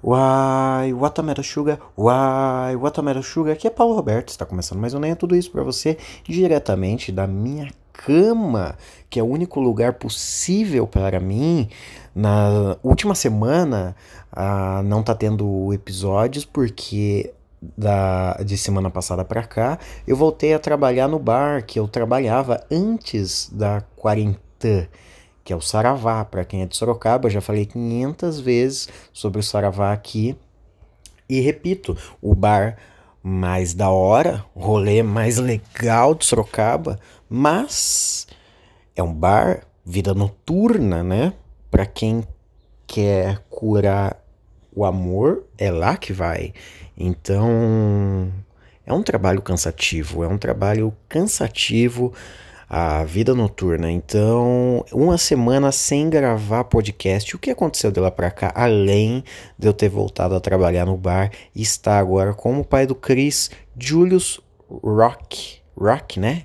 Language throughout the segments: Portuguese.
Uai, Watermelon Sugar, uai, Watermelon Sugar, aqui é Paulo Roberto, está começando mais um Nem é Tudo Isso para você, diretamente da minha cama, que é o único lugar possível para mim. Na última semana ah, não tá tendo episódios porque da, de semana passada para cá eu voltei a trabalhar no bar que eu trabalhava antes da quarentena que é o Saravá. Para quem é de Sorocaba, já falei 500 vezes sobre o Saravá aqui. E repito, o bar mais da hora, o rolê mais legal de Sorocaba, mas é um bar vida noturna, né? Para quem quer curar o amor, é lá que vai. Então, é um trabalho cansativo, é um trabalho cansativo a vida noturna. Então, uma semana sem gravar podcast. O que aconteceu de lá para cá, além de eu ter voltado a trabalhar no bar e estar agora como pai do Chris, Julius Rock. Rock, né?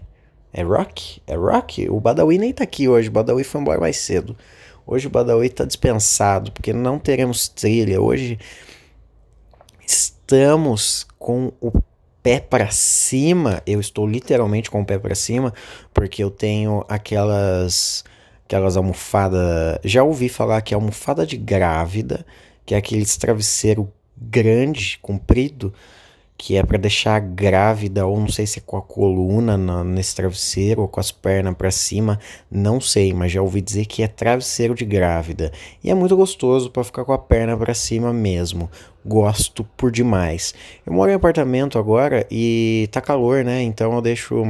É Rock? É Rock? O Badawi nem tá aqui hoje. O Badawi foi embora mais cedo. Hoje o Badawi tá dispensado, porque não teremos trilha. Hoje estamos com o pé para cima, eu estou literalmente com o pé para cima, porque eu tenho aquelas aquelas almofadas, já ouvi falar que é almofada de grávida, que é aquele travesseiro grande, comprido, que é para deixar grávida, ou não sei se é com a coluna na, nesse travesseiro, ou com as pernas para cima, não sei, mas já ouvi dizer que é travesseiro de grávida. E é muito gostoso para ficar com a perna para cima mesmo. Gosto por demais. Eu moro em apartamento agora e tá calor, né? Então eu deixo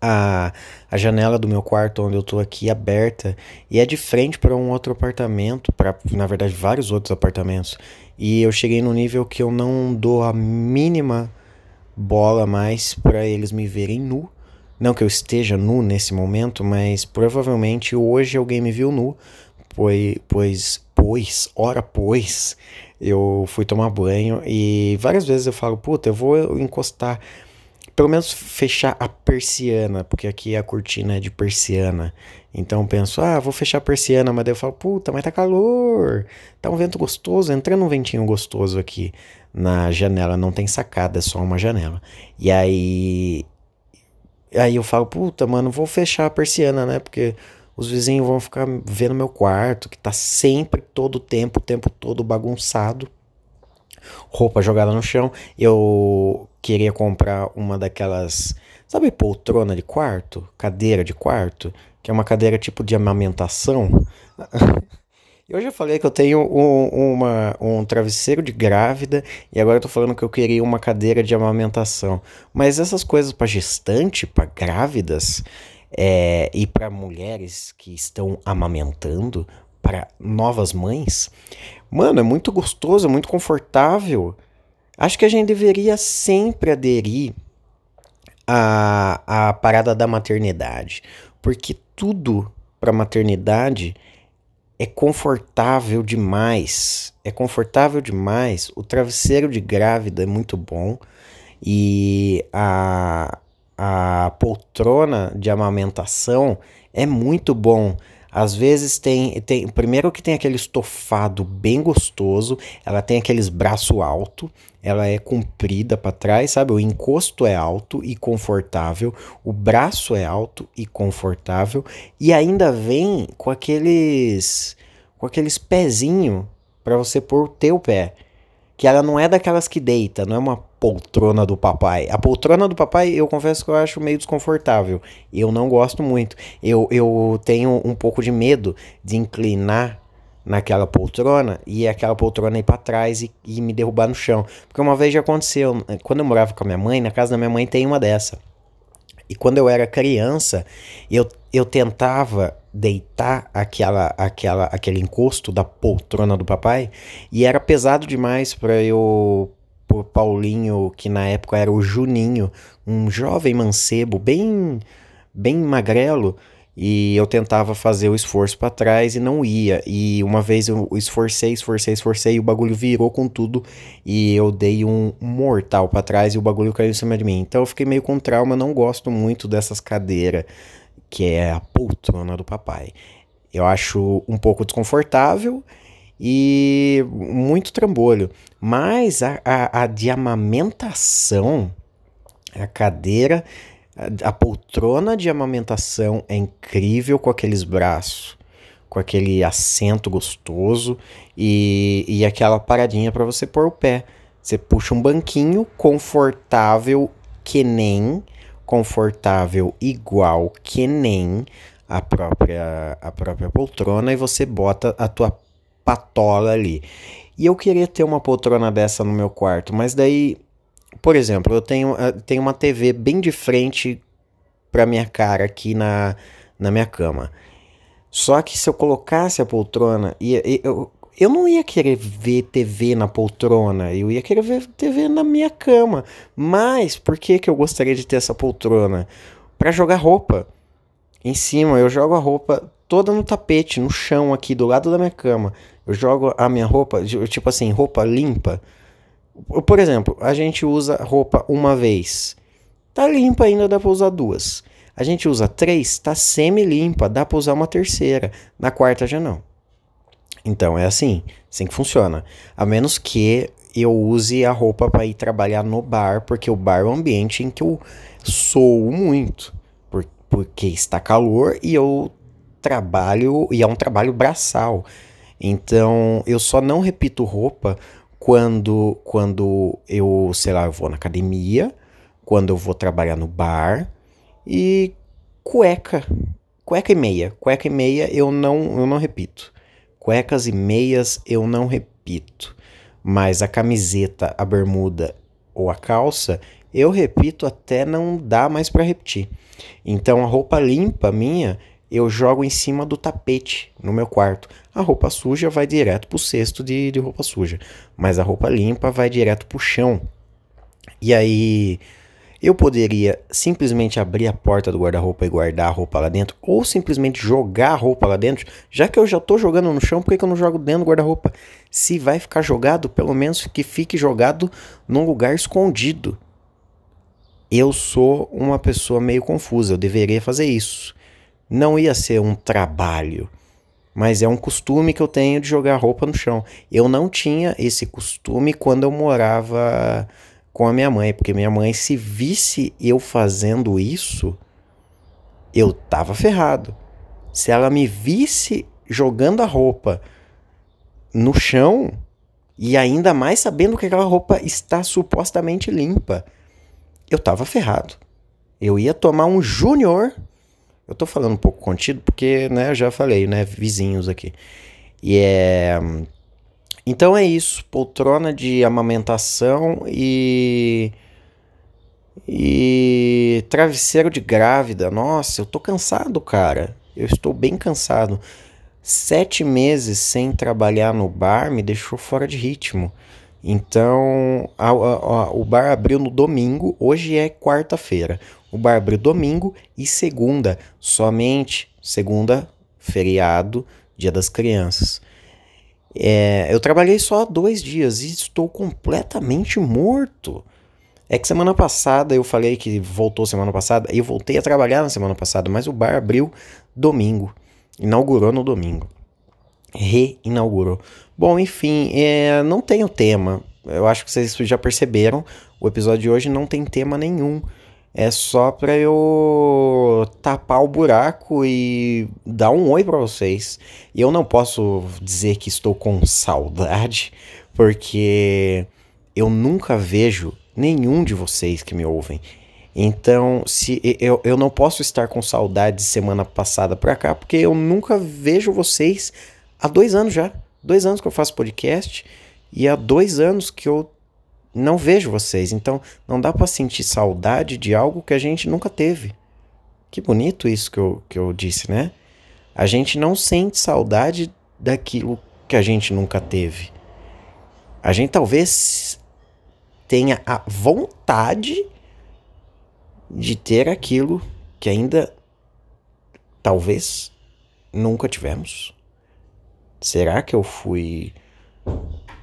a, a janela do meu quarto onde eu tô aqui aberta e é de frente para um outro apartamento, para na verdade vários outros apartamentos. E eu cheguei no nível que eu não dou a mínima bola mais para eles me verem nu. Não que eu esteja nu nesse momento, mas provavelmente hoje alguém me viu nu, pois, pois, pois, ora pois, eu fui tomar banho e várias vezes eu falo, puta, eu vou encostar pelo menos fechar a persiana, porque aqui a cortina é de persiana. Então eu penso, ah, vou fechar a persiana, mas daí eu falo, puta, mas tá calor, tá um vento gostoso, entrando um ventinho gostoso aqui na janela, não tem sacada, é só uma janela. E aí aí eu falo, puta, mano, vou fechar a persiana, né? Porque os vizinhos vão ficar vendo meu quarto, que tá sempre todo tempo, o tempo todo bagunçado roupa jogada no chão. Eu queria comprar uma daquelas, sabe, poltrona de quarto, cadeira de quarto, que é uma cadeira tipo de amamentação. Eu já falei que eu tenho um, uma, um travesseiro de grávida e agora eu tô falando que eu queria uma cadeira de amamentação. Mas essas coisas para gestante, para grávidas é, e para mulheres que estão amamentando, para novas mães, mano, é muito gostoso, é muito confortável. Acho que a gente deveria sempre aderir à, à parada da maternidade, porque tudo para maternidade é confortável demais. É confortável demais. O travesseiro de grávida é muito bom e a, a poltrona de amamentação é muito bom. Às vezes tem, tem. Primeiro que tem aquele estofado bem gostoso, ela tem aqueles braço alto, ela é comprida para trás, sabe? O encosto é alto e confortável, o braço é alto e confortável, e ainda vem com aqueles. com aqueles pezinho para você pôr o teu pé. Que ela não é daquelas que deita, não é uma poltrona do papai. A poltrona do papai, eu confesso que eu acho meio desconfortável. Eu não gosto muito. Eu, eu tenho um pouco de medo de inclinar naquela poltrona e aquela poltrona ir para trás e, e, me derrubar no chão. Porque uma vez já aconteceu, quando eu morava com a minha mãe, na casa da minha mãe tem uma dessa. E quando eu era criança, eu, eu tentava deitar aquela, aquela, aquele encosto da poltrona do papai e era pesado demais para eu por Paulinho, que na época era o Juninho, um jovem mancebo, bem, bem magrelo, e eu tentava fazer o esforço para trás e não ia. E uma vez eu esforcei, esforcei, esforcei, e o bagulho virou com tudo e eu dei um mortal para trás e o bagulho caiu em cima de mim. Então eu fiquei meio com trauma, não gosto muito dessas cadeiras, que é a poltrona do papai. Eu acho um pouco desconfortável e muito trambolho. Mas a, a, a de amamentação, a cadeira, a, a poltrona de amamentação é incrível com aqueles braços, com aquele assento gostoso e, e aquela paradinha para você pôr o pé. Você puxa um banquinho confortável que nem, confortável igual que nem a própria, a própria poltrona e você bota a tua patola ali. E eu queria ter uma poltrona dessa no meu quarto, mas daí, por exemplo, eu tenho, eu tenho uma TV bem de frente para minha cara aqui na, na minha cama. Só que se eu colocasse a poltrona, e, eu, eu não ia querer ver TV na poltrona, eu ia querer ver TV na minha cama. Mas por que, que eu gostaria de ter essa poltrona? Para jogar roupa. Em cima, eu jogo a roupa toda no tapete, no chão aqui, do lado da minha cama. Eu jogo a minha roupa, tipo assim, roupa limpa. Por exemplo, a gente usa roupa uma vez. Tá limpa ainda, dá pra usar duas. A gente usa três, tá semi-limpa, dá pra usar uma terceira. Na quarta já não. Então é assim, assim que funciona. A menos que eu use a roupa para ir trabalhar no bar, porque o bar é um ambiente em que eu sou muito. Por, porque está calor e eu trabalho, e é um trabalho braçal. Então eu só não repito roupa quando, quando eu, sei lá, eu vou na academia, quando eu vou trabalhar no bar e cueca. Cueca e meia. Cueca e meia eu não, eu não repito. Cuecas e meias eu não repito, mas a camiseta, a bermuda ou a calça eu repito até não dá mais para repetir. Então a roupa limpa minha eu jogo em cima do tapete no meu quarto. A roupa suja vai direto pro cesto de, de roupa suja, mas a roupa limpa vai direto pro chão. E aí eu poderia simplesmente abrir a porta do guarda-roupa e guardar a roupa lá dentro, ou simplesmente jogar a roupa lá dentro, já que eu já estou jogando no chão, por que, que eu não jogo dentro do guarda-roupa? Se vai ficar jogado, pelo menos que fique jogado num lugar escondido. Eu sou uma pessoa meio confusa, eu deveria fazer isso. Não ia ser um trabalho, mas é um costume que eu tenho de jogar roupa no chão. Eu não tinha esse costume quando eu morava com a minha mãe, porque minha mãe, se visse eu fazendo isso, eu tava ferrado. Se ela me visse jogando a roupa no chão, e ainda mais sabendo que aquela roupa está supostamente limpa, eu tava ferrado. Eu ia tomar um júnior. Eu tô falando um pouco contido porque, né, eu já falei, né, vizinhos aqui. E é então é isso, poltrona de amamentação e e travesseiro de grávida. Nossa, eu tô cansado, cara. Eu estou bem cansado. Sete meses sem trabalhar no bar me deixou fora de ritmo. Então, a, a, a, o bar abriu no domingo, hoje é quarta-feira. O bar abriu domingo e segunda, somente segunda, feriado, dia das crianças. É, eu trabalhei só dois dias e estou completamente morto. É que semana passada eu falei que voltou semana passada, eu voltei a trabalhar na semana passada, mas o bar abriu domingo. Inaugurou no domingo. Reinaugurou. Bom, enfim, é, não tem o tema. Eu acho que vocês já perceberam. O episódio de hoje não tem tema nenhum é só para eu tapar o buraco e dar um oi para vocês. E eu não posso dizer que estou com saudade, porque eu nunca vejo nenhum de vocês que me ouvem. Então, se eu, eu não posso estar com saudade semana passada pra cá, porque eu nunca vejo vocês há dois anos já. Dois anos que eu faço podcast e há dois anos que eu não vejo vocês. Então não dá para sentir saudade de algo que a gente nunca teve. Que bonito isso que eu, que eu disse, né? A gente não sente saudade daquilo que a gente nunca teve. A gente talvez tenha a vontade de ter aquilo que ainda talvez nunca tivemos. Será que eu fui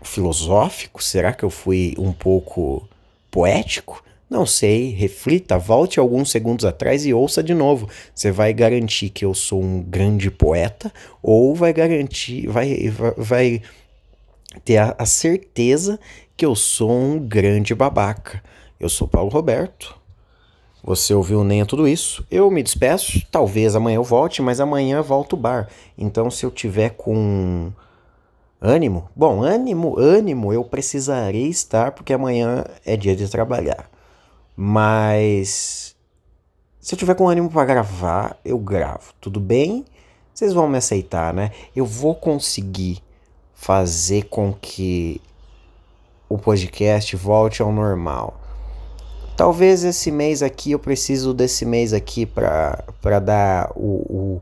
filosófico? Será que eu fui um pouco poético? Não sei, reflita, volte alguns segundos atrás e ouça de novo. Você vai garantir que eu sou um grande poeta ou vai garantir, vai, vai, ter a, a certeza que eu sou um grande babaca. Eu sou Paulo Roberto. Você ouviu nem tudo isso? Eu me despeço. Talvez amanhã eu volte, mas amanhã volto o bar. Então, se eu tiver com ânimo, bom, ânimo, ânimo, eu precisarei estar porque amanhã é dia de trabalhar. Mas se eu tiver com ânimo para gravar, eu gravo. Tudo bem? Vocês vão me aceitar, né? Eu vou conseguir fazer com que o podcast volte ao normal. Talvez esse mês aqui eu preciso desse mês aqui para dar o, o,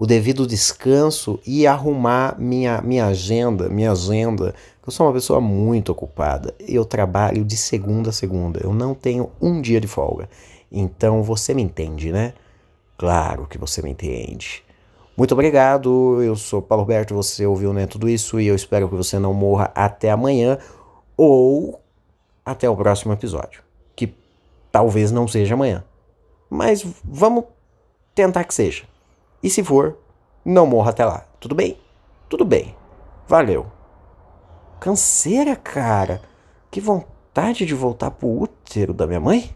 o, devido descanso e arrumar minha, minha agenda, minha agenda. Eu sou uma pessoa muito ocupada. Eu trabalho de segunda a segunda. Eu não tenho um dia de folga. Então você me entende, né? Claro que você me entende. Muito obrigado. Eu sou Paulo Roberto. Você ouviu né, tudo isso e eu espero que você não morra até amanhã ou até o próximo episódio Talvez não seja amanhã. Mas vamos tentar que seja. E se for, não morra até lá. Tudo bem? Tudo bem. Valeu. Canseira, cara. Que vontade de voltar pro útero da minha mãe.